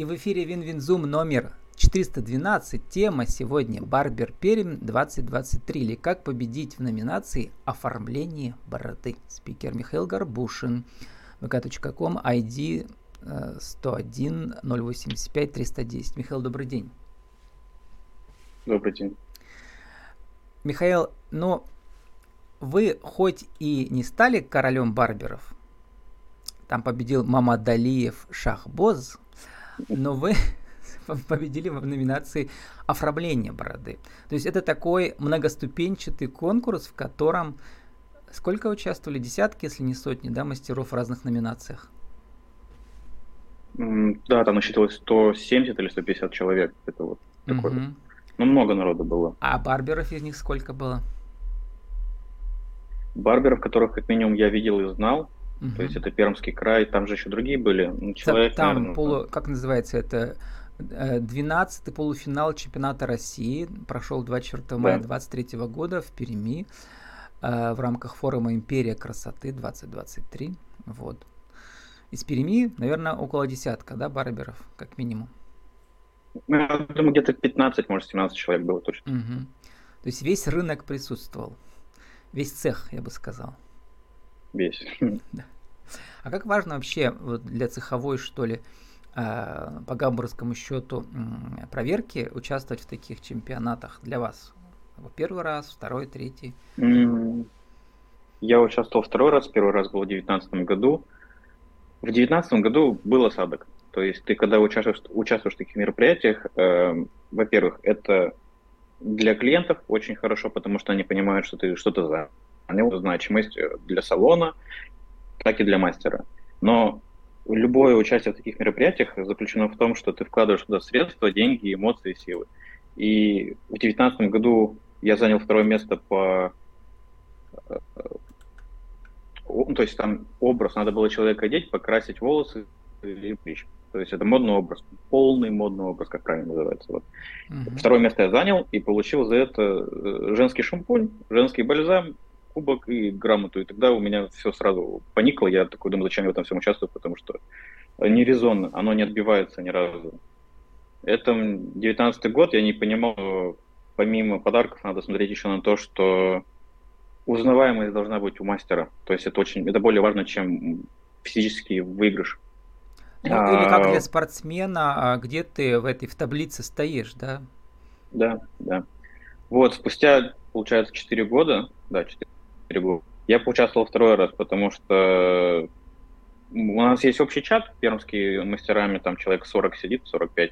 И в эфире WinWin Zoom номер 412. Тема сегодня Барбер Пермь 2023 или как победить в номинации оформление бороды. Спикер Михаил Горбушин. vk.com ID 101 085 310. Михаил, добрый день. Добрый день. Михаил, ну, вы хоть и не стали королем барберов, там победил Мамадалиев Шахбоз, но вы победили в номинации оформление бороды. То есть это такой многоступенчатый конкурс, в котором сколько участвовали? Десятки, если не сотни, да, мастеров в разных номинациях? Да, там насчитывалось 170 или 150 человек. Это вот. Угу. Ну, много народу было. А барберов из них сколько было? Барберов, которых как минимум я видел и знал, Угу. То есть это Пермский край, там же еще другие были. Ну, человек, там наверное, полу, как называется это, 12-й э, полуфинал чемпионата России прошел 24 мая 2023 года в Перми э, в рамках форума «Империя красоты 2023». Вот. Из Перми, наверное, около десятка, да, барберов, как минимум? Ну, я думаю, где-то 15, может, 17 человек было точно. Угу. То есть весь рынок присутствовал. Весь цех, я бы сказал весь. А как важно вообще вот для цеховой, что ли, а, по гамбургскому счету проверки участвовать в таких чемпионатах для вас? Первый раз, второй, третий? Я участвовал второй раз, первый раз был в 2019 году. В 2019 году был осадок. То есть ты, когда участвуешь, участвуешь в таких мероприятиях, э, во-первых, это для клиентов очень хорошо, потому что они понимают, что ты что-то за него значимость э, для салона, так и для мастера. Но любое участие в таких мероприятиях заключено в том, что ты вкладываешь туда средства, деньги, эмоции, силы. И в 2019 году я занял второе место по... Э, то есть там образ, надо было человека одеть, покрасить волосы и причь. То есть это модный образ, полный модный образ, как правильно называется. Вот. Uh-huh. Второе место я занял и получил за это э, женский шампунь, женский бальзам кубок и грамоту. И тогда у меня все сразу поникло. Я такой думаю, зачем я в этом всем участвую, потому что не резонно, оно не отбивается ни разу. Это 19 год, я не понимал, помимо подарков надо смотреть еще на то, что узнаваемость должна быть у мастера. То есть это очень, это более важно, чем физический выигрыш. Ну, или как а, для спортсмена, а где ты в этой в таблице стоишь, да? Да, да. Вот, спустя, получается, 4 года, да, 4 берегу. Я поучаствовал второй раз, потому что у нас есть общий чат, пермские мастерами, там человек 40 сидит, 45.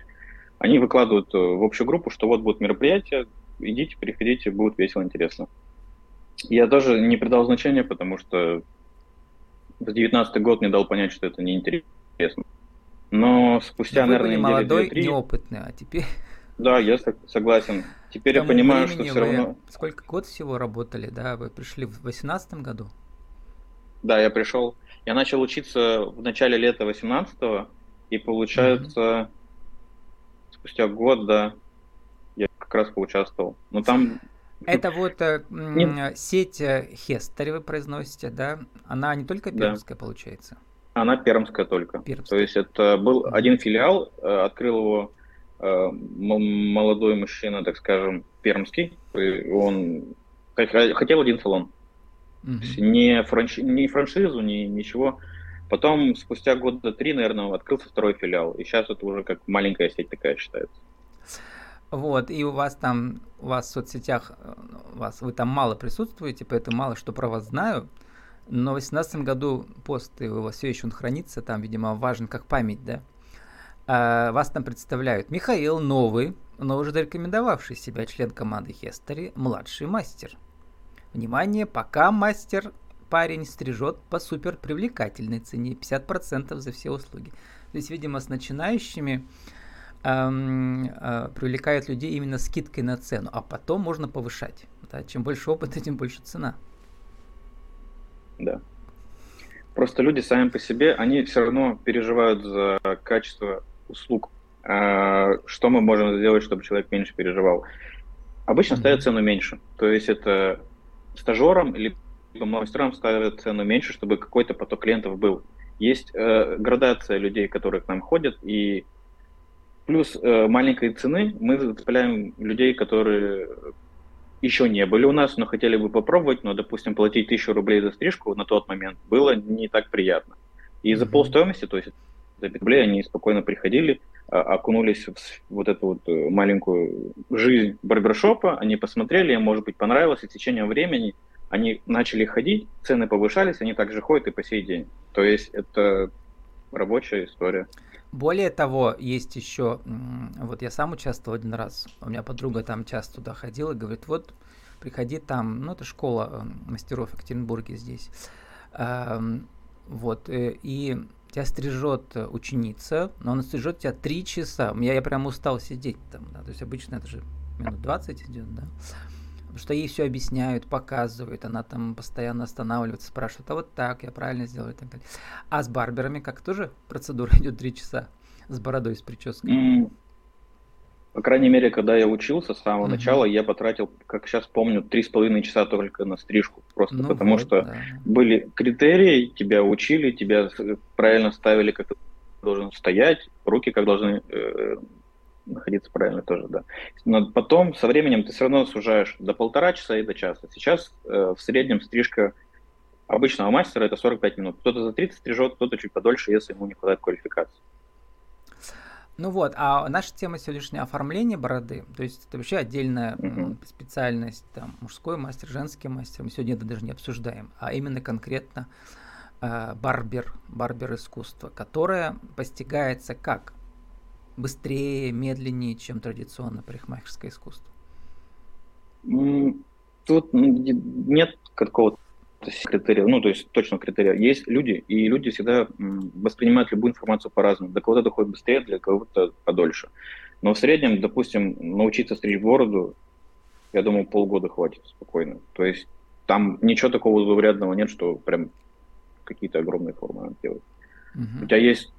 Они выкладывают э, в общую группу, что вот будет мероприятие, идите, приходите, будет весело, интересно. Я тоже не придал значения, потому что в 19 год мне дал понять, что это неинтересно. Но спустя, Вы наверное, были молодой, неопытный, а теперь... Да, я согласен. Теперь я понимаю, что все равно... Сколько год всего работали, да? Вы пришли в 2018 году? Да, я пришел. Я начал учиться в начале лета 18 и получается mm-hmm. спустя год, да, я как раз поучаствовал. Но там... Это вот э, Нет. сеть э, Хестери вы произносите, да? Она не только пермская, да. получается? Она пермская только. Пермская. То есть это был один филиал, э, открыл его молодой мужчина, так скажем, пермский, он хотел один салон. Mm-hmm. Не, франш... не франшизу, ни ничего. Потом, спустя года три, наверное, открылся второй филиал. И сейчас это уже как маленькая сеть такая считается. Вот, и у вас там, у вас в соцсетях, э, у вас, вы там мало присутствуете, поэтому мало что про вас знаю. Но в 2018 году пост, у вас все еще он хранится, там, видимо, важен как память, да? А, вас там представляют Михаил Новый, но уже зарекомендовавший себя член команды Хестери, младший мастер. Внимание, пока мастер парень стрижет по супер привлекательной цене, 50% за все услуги. То есть, видимо, с начинающими эм, э, привлекают людей именно скидкой на цену, а потом можно повышать. Да? Чем больше опыта, тем больше цена. Да. Просто люди сами по себе, они все равно переживают за качество услуг. А, что мы можем сделать, чтобы человек меньше переживал? Обычно mm-hmm. ставят цену меньше. То есть это стажерам либо мастерам ставят цену меньше, чтобы какой-то поток клиентов был. Есть э, градация людей, которые к нам ходят, и плюс э, маленькой цены мы зацепляем людей, которые еще не были у нас, но хотели бы попробовать, но, допустим, платить тысячу рублей за стрижку на тот момент было не так приятно. И за полстоимости, то есть за 5 рублей они спокойно приходили, а, окунулись в вот эту вот э, маленькую жизнь барбершопа, они посмотрели, им, может быть, понравилось, и в течение времени они начали ходить, цены повышались, они также ходят и по сей день. То есть это рабочая история. Более того, есть еще, вот я сам участвовал один раз, у меня подруга там часто туда ходила, говорит, вот приходи там, ну это школа э, мастеров в Екатеринбурге здесь, вот, э, и тебя стрижет ученица, но она стрижет тебя три часа. Я, я прям устал сидеть там, да, то есть обычно это же минут 20 идет, да. Потому что ей все объясняют, показывают, она там постоянно останавливается, спрашивает, а вот так, я правильно сделаю и так далее. А с барберами как тоже процедура идет три часа с бородой, с прической? Mm. По крайней мере, когда я учился с самого uh-huh. начала, я потратил, как сейчас помню, три с половиной часа только на стрижку. Просто ну потому вот, что да. были критерии, тебя учили, тебя правильно ставили, как ты должен стоять, руки как должны э, находиться правильно тоже, да. Но потом, со временем, ты все равно сужаешь до полтора часа и до часа. Сейчас э, в среднем стрижка обычного мастера это 45 минут. Кто-то за 30 стрижет, кто-то чуть подольше, если ему не хватает квалификации. Ну вот, а наша тема сегодняшняя оформление бороды, то есть это вообще отдельная uh-huh. специальность, там, мужской мастер, женский мастер, мы сегодня это даже не обсуждаем, а именно конкретно э, барбер, барбер искусство, которое постигается как? Быстрее, медленнее, чем традиционно парикмахерское искусство? Тут нет какого-то критерия, ну, то есть точно критерия. Есть люди, и люди всегда воспринимают любую информацию по-разному. Для кого-то доходит быстрее, для кого-то подольше. Но в среднем, допустим, научиться стричь бороду, я думаю, полгода хватит спокойно. То есть там ничего такого заурядного нет, что прям какие-то огромные формы надо делать. Uh-huh. У тебя есть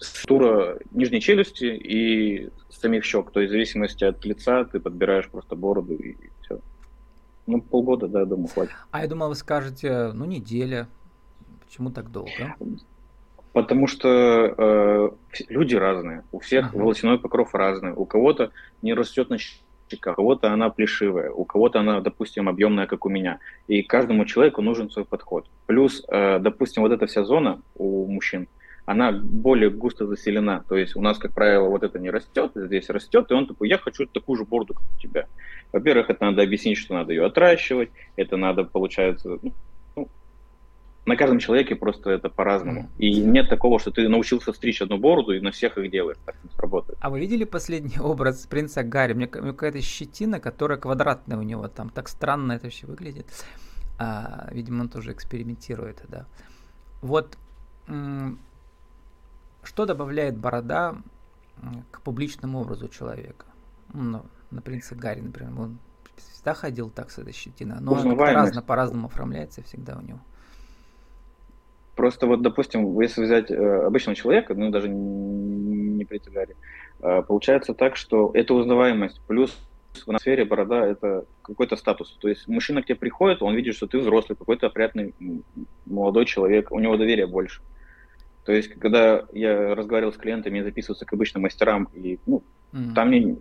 структура нижней челюсти и самих щек. То есть в зависимости от лица ты подбираешь просто бороду и. Ну, полгода, да, я думаю, хватит. А я думал, вы скажете, ну, неделя. Почему так долго? Потому что э, люди разные, у всех ага. волосяной покров разный. У кого-то не растет на щеках, у кого-то она плешивая, у кого-то она, допустим, объемная, как у меня. И каждому человеку нужен свой подход. Плюс, э, допустим, вот эта вся зона у мужчин, она более густо заселена. То есть у нас, как правило, вот это не растет, здесь растет, и он такой, я хочу такую же бороду, как у тебя. Во-первых, это надо объяснить, что надо ее отращивать, это надо, получается, ну, ну на каждом человеке просто это по-разному. И нет такого, что ты научился стричь одну бороду и на всех их делаешь. Так не сработает. А вы видели последний образ принца Гарри? Мне, мне какая-то щетина, которая квадратная у него там. Так странно это все выглядит. А, видимо, он тоже экспериментирует, да. Вот что добавляет борода к публичному образу человека? Ну, на принце Гарри, например, он всегда ходил так с этой щетиной, но разно, по-разному оформляется всегда у него. Просто вот, допустим, если взять э, обычного человека, ну даже не принца Гарри, э, получается так, что это узнаваемость, плюс в атмосфере борода это какой-то статус. То есть мужчина к тебе приходит, он видит, что ты взрослый, какой-то опрятный молодой человек, у него доверия больше. То есть, когда я разговаривал с клиентами, я записывался к обычным мастерам, и ну, mm. там не,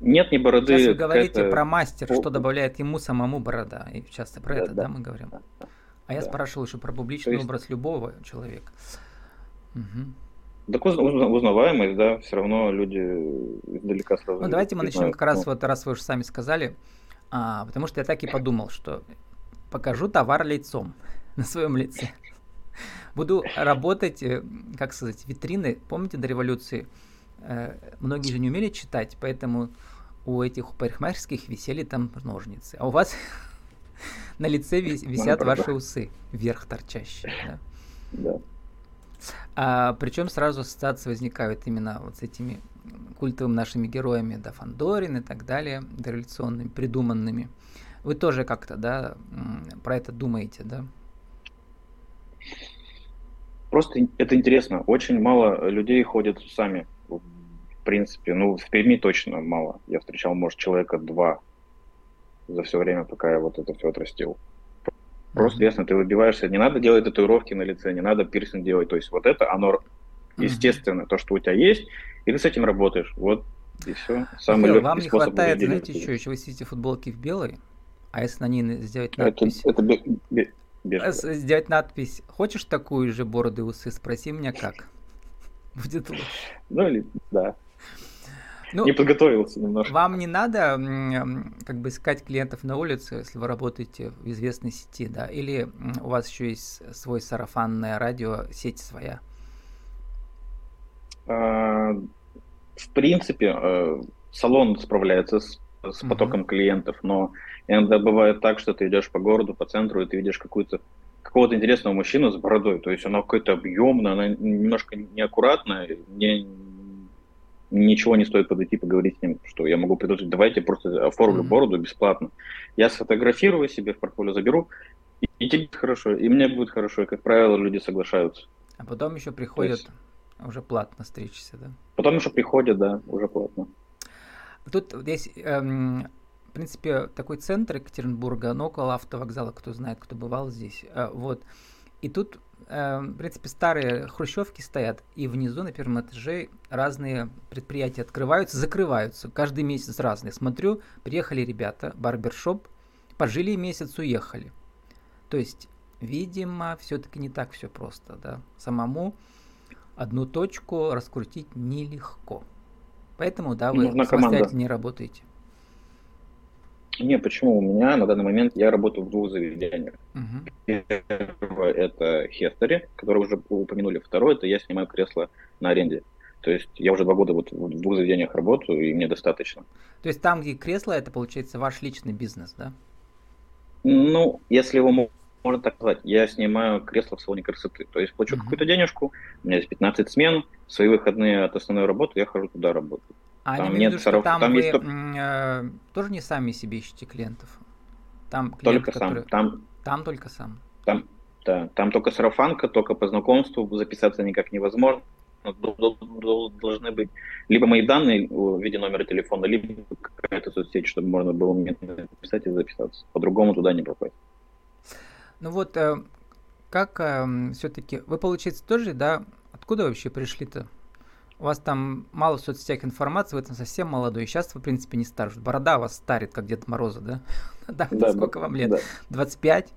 нет ни бороды. Сейчас вы говорите про мастер, что добавляет ему самому борода. И часто про да, это, да, да, мы говорим. Да, да, а я да. спрашивал еще про публичный есть... образ любого человека. Угу. Так узнаваемость, да, все равно люди издалека сразу. Ну, давайте мы начнем как раз, ну. вот раз вы уже сами сказали, а, потому что я так и подумал, что покажу товар лицом на своем лице. Буду работать, э, как сказать, витрины. Помните до революции? Э, многие же не умели читать, поэтому у этих парикмахерских висели там ножницы. А у вас на лице висят ваши усы, вверх торчащие. Да. да. А, причем сразу ассоциации возникают именно вот с этими культовыми нашими героями, да, Фандорин и так далее, дореволюционными, придуманными. Вы тоже как-то, да, про это думаете, да? Просто это интересно. Очень мало людей ходят с усами. В принципе, ну, в Перми точно мало. Я встречал, может, человека два за все время, пока я вот это все отрастил. Просто mm-hmm. ясно, ты выбиваешься. Не надо делать татуировки на лице, не надо пирсинг делать. То есть вот это, оно естественно, то, что у тебя есть, и ты с этим работаешь. Вот и все. Самый Михаил, вам не хватает, знаете, что еще вы сидите в футболке в белой, а если на ней сделать надпись... Это, это Сделать надпись «Хочешь такую же бороду и усы? Спроси меня как». Будет лучше. Ну или, да. Ну, не подготовился немножко. Вам не надо как бы искать клиентов на улице, если вы работаете в известной сети, да? Или у вас еще есть свой сарафанное радио, сеть своя? А, в принципе, э, салон справляется с, с потоком uh-huh. клиентов, но иногда бывает так, что ты идешь по городу, по центру, и ты видишь какую-то какого-то интересного мужчину с бородой, то есть она какая-то объемная, она немножко неаккуратная, не, ничего не стоит подойти поговорить с ним, что я могу предложить, давайте просто оформлю mm-hmm. бороду бесплатно. Я сфотографирую себе в портфолио заберу, и, и тебе будет хорошо, и мне будет хорошо, и, как правило, люди соглашаются. А потом еще приходят есть... уже платно стричься, да? Потом еще приходят, да, уже платно. Тут здесь, эм, в принципе, такой центр Екатеринбурга, но около автовокзала, кто знает, кто бывал здесь, э, вот. И тут Эм, в принципе, старые хрущевки стоят, и внизу на первом этаже разные предприятия открываются, закрываются. Каждый месяц разные. Смотрю, приехали ребята, барбершоп, пожили месяц, уехали. То есть, видимо, все-таки не так все просто, да. Самому одну точку раскрутить нелегко. Поэтому, да, вы Нужна самостоятельно команда. не работаете. Не, почему? У меня на данный момент я работаю в двух заведениях. Uh-huh. Первое это Хестери, который уже упомянули. Второе это я снимаю кресло на аренде. То есть я уже два года вот в двух заведениях работаю, и мне достаточно. То есть там, где кресло, это получается ваш личный бизнес, да? Ну, если его можно так назвать, я снимаю кресло в салоне красоты. То есть плачу uh-huh. какую-то денежку, у меня есть 15 смен, свои выходные от основной работы я хожу туда работать. А там нет виду, что там, там вы есть... э, тоже не сами себе ищете клиентов? Там клиент, только который... сам. Там... там только сам. Там, да, там только сарафанка, только по знакомству, записаться никак невозможно. Должны быть либо мои данные в виде номера телефона, либо какая-то соцсеть, чтобы можно было мне написать и записаться. По-другому туда не попасть. Ну вот, э, как э, все-таки, вы, получается, тоже, да, откуда вообще пришли-то? У вас там мало в соцсетях информации, вы там совсем молодой. Сейчас вы, в принципе, не старше. Борода вас старит, как Дед Мороза, да? да, да, сколько вам лет? Да. 25?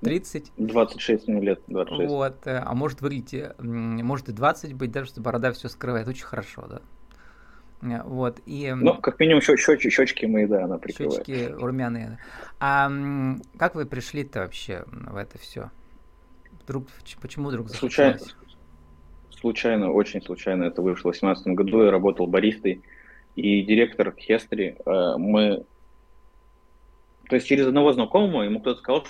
30? 26 мне лет, 26. Вот, э, а может выглядите, может и 20 быть, даже что борода все скрывает, очень хорошо, да. Э, вот, и... Ну, как минимум, щеч, щеч, щечки мои, да, она прикрывает. Щечки румяные. А как вы пришли-то вообще в это все? Вдруг, почему вдруг Случайно, случайно, очень случайно это вышло в 2018 году. Я работал баристой и директор Хестри. Э, мы, то есть через одного знакомого ему кто-то сказал,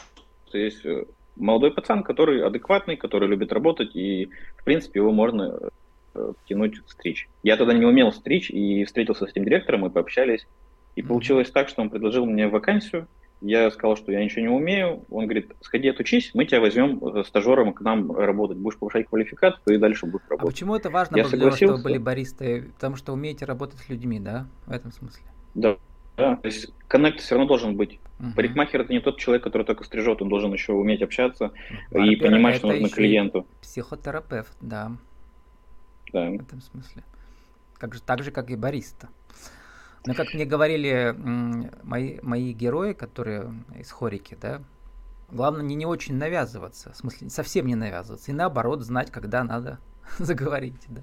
что есть э, молодой пацан, который адекватный, который любит работать, и, в принципе, его можно э, тянуть стричь. Я тогда не умел стричь и встретился с этим директором, мы пообщались. И получилось так, что он предложил мне вакансию, я сказал, что я ничего не умею. Он говорит, сходи отучись, мы тебя возьмем э, стажером к нам работать. Будешь повышать квалификацию и дальше будешь работать. А почему это важно я было для вас, чтобы были баристы? Потому что умеете работать с людьми, да, в этом смысле? Да, да. То есть коннект все равно должен быть. Угу. Парикмахер это не тот человек, который только стрижет, он должен еще уметь общаться Барбер и понимать, что нужно клиенту. Психотерапевт, да. Да. В этом смысле. Как же, так же, как и бариста. Но как мне говорили мои, мои герои, которые из хорики, да, главное не, не очень навязываться, в смысле совсем не навязываться, и наоборот знать, когда надо заговорить, да.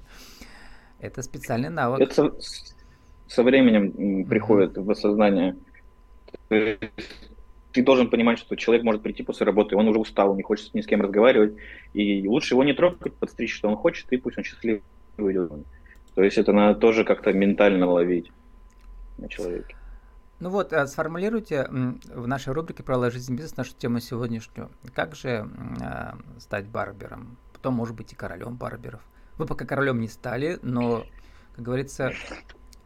Это специальный навык. Это со временем приходит в осознание. Ты должен понимать, что человек может прийти после работы, он уже устал, не хочет ни с кем разговаривать, и лучше его не трогать, подстричь, что он хочет, и пусть он счастливый идет. То есть это надо тоже как-то ментально ловить на человеке. Ну вот, а сформулируйте в нашей рубрике про жизнь бизнес нашу тему сегодняшнюю. Как же э, стать барбером? Потом, может быть, и королем барберов. Вы пока королем не стали, но, как говорится,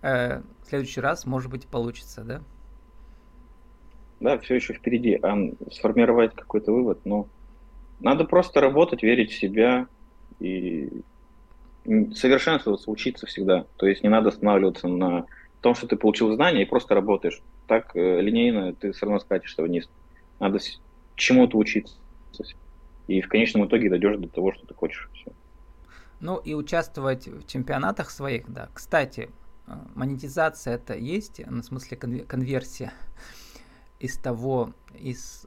э, в следующий раз, может быть, получится, да? Да, все еще впереди. А сформировать какой-то вывод, ну, надо просто работать, верить в себя и совершенствоваться, учиться всегда. То есть не надо останавливаться на том, что ты получил знания и просто работаешь. Так э, линейно ты все равно скатишься вниз. Надо чему-то учиться. И в конечном итоге дойдешь до того, что ты хочешь. Все. Ну и участвовать в чемпионатах своих, да. Кстати, э, монетизация это есть, ну, в смысле конверсия из того, из,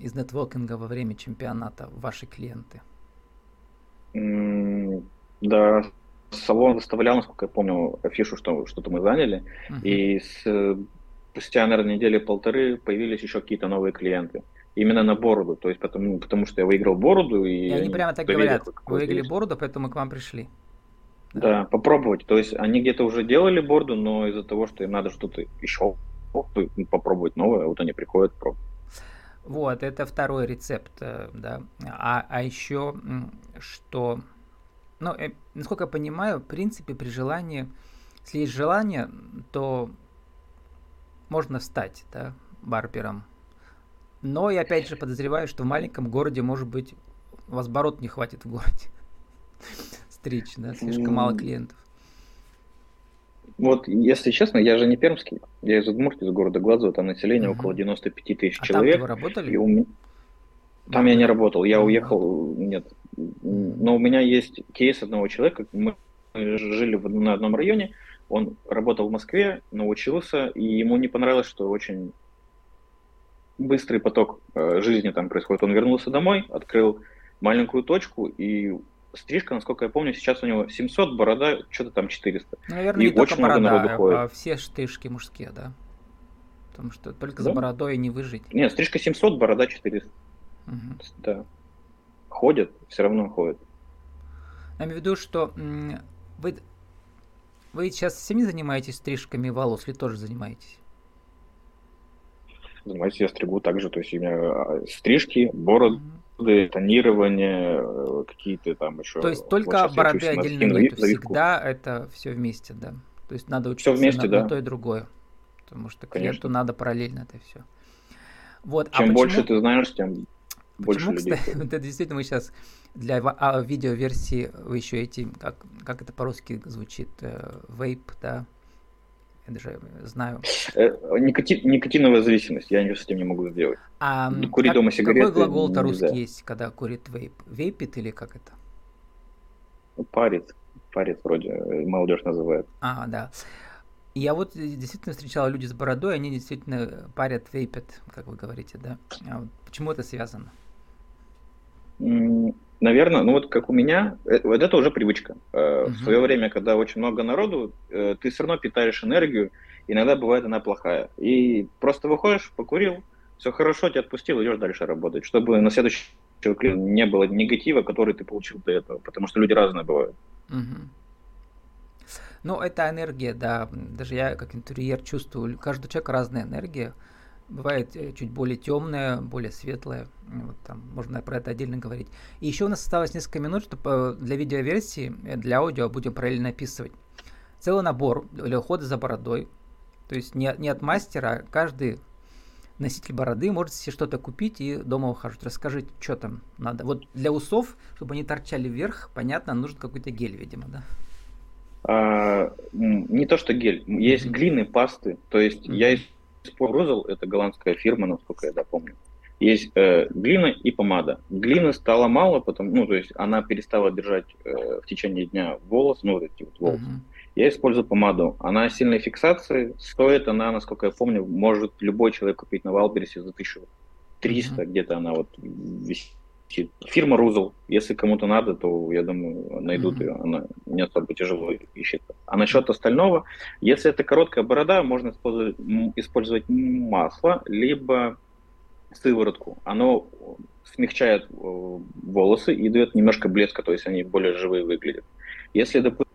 из нетворкинга во время чемпионата ваши клиенты? Да, салон выставлял, насколько я помню, афишу, что что-то мы заняли, uh-huh. и с, спустя, наверное, недели полторы появились еще какие-то новые клиенты. Именно на бороду, то есть потому, потому что я выиграл бороду. И, и они прямо так говорят, вы выиграли есть. бороду, поэтому к вам пришли. Да. да, попробовать. То есть они где-то уже делали бороду, но из-за того, что им надо что-то еще попробовать новое, вот они приходят пробовать. Вот, это второй рецепт, э, да. А, а еще, что, ну, э, насколько я понимаю, в принципе, при желании, если есть желание, то можно стать, да, барбером. Но я опять же подозреваю, что в маленьком городе, может быть, у вас оборот не хватит в городе стричь, да, слишком мало клиентов. Вот, если честно, я же не пермский, я из Удмуртии, из города Глазу, там население угу. около 95 тысяч а человек. Там вы работали? И у... Там я не работал, я уехал, нет. Но у меня есть кейс одного человека, мы жили в, на одном районе, он работал в Москве, научился, и ему не понравилось, что очень быстрый поток э, жизни там происходит. Он вернулся домой, открыл маленькую точку, и стрижка, насколько я помню, сейчас у него 700, борода что-то там 400. Ну, наверное, и не очень только борода, много ходит. а все стрижки мужские, да? Потому что только да? за бородой не выжить. Нет, стрижка 700, борода 400. Угу. Да. Ходят, все равно ходят. Я имею в виду, что вы, вы сейчас сами занимаетесь стрижками волос или тоже занимаетесь? Занимаюсь, я стригу также, то есть у меня а, стрижки, бороды, угу тонирование, э, какие-то там еще... То есть только бороды отдельно нет, всегда это все вместе, да? То есть надо учиться все вместе, на, да. на то и другое. Потому что клиенту Конечно. надо параллельно это все. Вот. А Чем а почему... больше ты знаешь, тем больше Почему, людей. Кстати, это действительно мы сейчас для а, видеоверсии вы еще эти, как, как это по-русски звучит, вейп, да, я даже знаю. Э, никотин, никотиновая зависимость, я с этим не могу сделать. А, Курить как, дома сигареты Какой глагол-то русский есть, когда курит вейп? Вейпит или как это? Парит. Парит вроде, молодежь называет. А, да. Я вот действительно встречал люди с бородой, они действительно парят, вейпят, как вы говорите, да? А вот почему это связано? Наверное, ну вот как у меня, э, вот это уже привычка. Uh-huh. В свое время, когда очень много народу, э, ты все равно питаешь энергию, иногда бывает она плохая. И просто выходишь, покурил, все хорошо, тебя отпустил, идешь дальше работать, чтобы на следующий не было негатива, который ты получил до этого, потому что люди разные бывают. Угу. Ну, это энергия, да. Даже я, как интерьер, чувствую, каждый человек разная энергия бывает э, чуть более темная, более светлая. Вот там можно про это отдельно говорить. И еще у нас осталось несколько минут, чтобы для видеоверсии, э, для аудио будем параллельно описывать. Целый набор для ухода за бородой. То есть не, не от мастера, а каждый носитель бороды может себе что-то купить и дома ухаживать. Расскажите, что там надо. Вот для усов, чтобы они торчали вверх, понятно, нужен какой-то гель, видимо, да? А, не то, что гель. Есть mm-hmm. глины, пасты. То есть mm-hmm. я Розел – это голландская фирма, насколько я помню. Есть э, глина и помада. Глины стало мало, потому, ну, то есть она перестала держать э, в течение дня волос, ну, вот эти вот волосы. Uh-huh. Я использую помаду. Она сильной фиксации. Стоит она, насколько я помню, может любой человек купить на Валбересе за 1300, uh-huh. где-то она вот висит. Фирма Рузел. Если кому-то надо, то, я думаю, найдут uh-huh. ее. Она не особо тяжело ищется. А насчет остального, если это короткая борода, можно использовать, использовать масло, либо сыворотку. Оно смягчает э, волосы и дает немножко блеска, то есть они более живые выглядят. Если, допустим,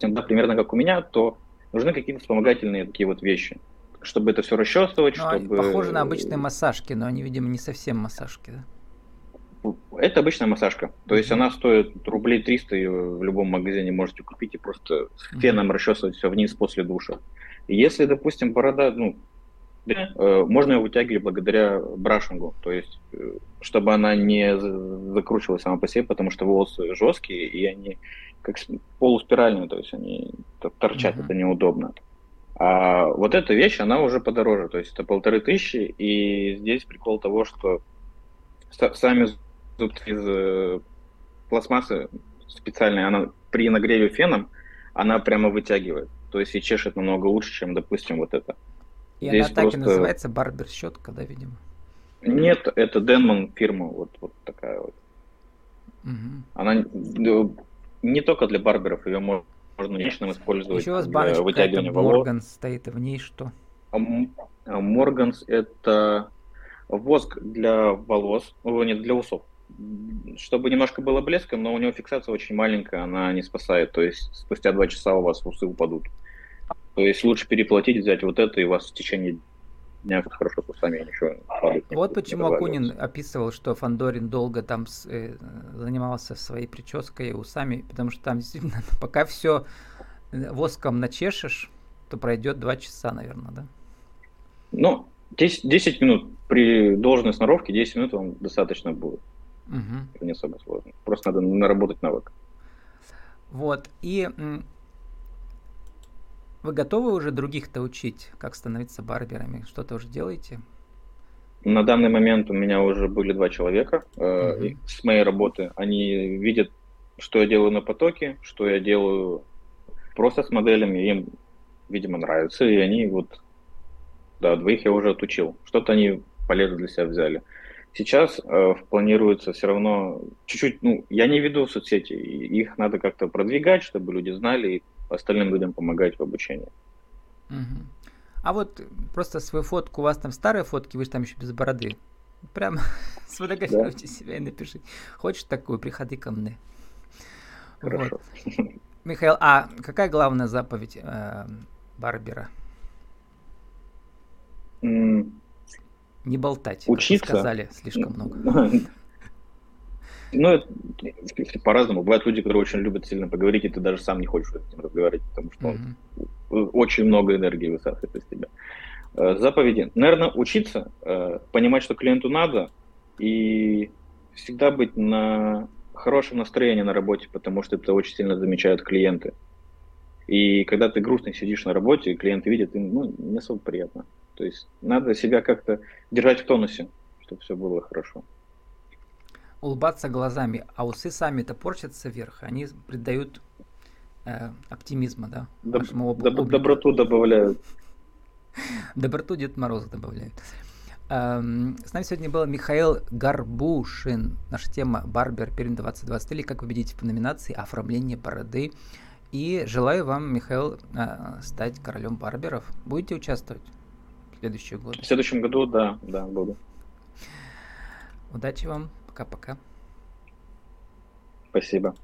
да, примерно как у меня, то нужны какие-то вспомогательные такие вот вещи, чтобы это все расчесывать, ну, чтобы... Похоже на обычные массажки, но они, видимо, не совсем массажки, да? Это обычная массажка. То есть она стоит рублей 300, ее в любом магазине можете купить и просто феном расчесывать все вниз после душа. Если, допустим, борода, ну, э, можно ее вытягивать благодаря брашингу, то есть э, чтобы она не закручивалась сама по себе, потому что волосы жесткие и они как полуспиральные, то есть они торчат, mm-hmm. это неудобно. А вот эта вещь, она уже подороже, то есть это полторы тысячи, и здесь прикол того, что сами зубки из э, пластмассы специальная, она при нагреве феном, она прямо вытягивает. То есть и чешет намного лучше, чем, допустим, вот это. И Здесь она так просто... и называется барбер щетка, да, видимо? Нет, это Денман фирма, вот, вот такая вот. Угу. Она не только для барберов, ее можно личным использовать Еще у вас для вытягивания. Морганс стоит, в ней что? Морганс это воск для волос, о, нет, для усов. Чтобы немножко было блеском, но у него фиксация очень маленькая, она не спасает. То есть спустя два часа у вас усы упадут. То есть лучше переплатить, взять вот это, и у вас в течение дня хорошо с усами ничего падает. Вот почему Акунин описывал, что Фандорин долго там с, э, занимался своей прической и усами, потому что там действительно, пока все э, воском начешешь, то пройдет два часа, наверное, да? Ну, 10, 10 минут при должной сноровке, 10 минут вам достаточно будет. Угу. Это не особо сложно. Просто надо наработать навык. Вот. И вы готовы уже других-то учить, как становиться барберами? Что-то уже делаете? На данный момент у меня уже были два человека э, с моей работы. Они видят, что я делаю на потоке, что я делаю просто с моделями. Им, видимо, нравится, и они вот да, двоих я уже отучил. Что-то они полезно для себя взяли. Сейчас э, планируется все равно чуть-чуть, ну, я не веду соцсети, их надо как-то продвигать, чтобы люди знали, и остальным людям помогать в обучении. Угу. А вот просто свою фотку, у вас там старые фотки, вы же там еще без бороды. Прям сфотографируйте да. себя и напишите. Хочешь такую, приходи ко мне. Хорошо. Вот. Михаил, а какая главная заповедь э, Барбера? Не болтать. Учиться. сказали слишком много. Ну, по-разному. Бывают люди, которые очень любят сильно поговорить, и ты даже сам не хочешь с ним разговаривать, потому что он очень много энергии высасывает из тебя. Э, заповеди. Наверное, учиться, э, понимать, что клиенту надо, и всегда быть на хорошем настроении на работе, потому что это очень сильно замечают клиенты. И когда ты грустно сидишь на работе, клиенты видят, им ну, не особо приятно. То есть надо себя как-то держать в тонусе, чтобы все было хорошо. Улыбаться глазами, а усы сами-то порчатся вверх, они придают э, оптимизма, да? Доб- доб- доброту добавляют. Доброту Дед Мороз добавляют. Эм, с нами сегодня был Михаил Гарбушин. Наша тема «Барбер Пермь 2020» или «Как победить в номинации оформление бороды». И желаю вам, Михаил, э, стать королем барберов. Будете участвовать? Следующий год? В следующем году, да, да, буду. Удачи вам. Пока-пока. Спасибо.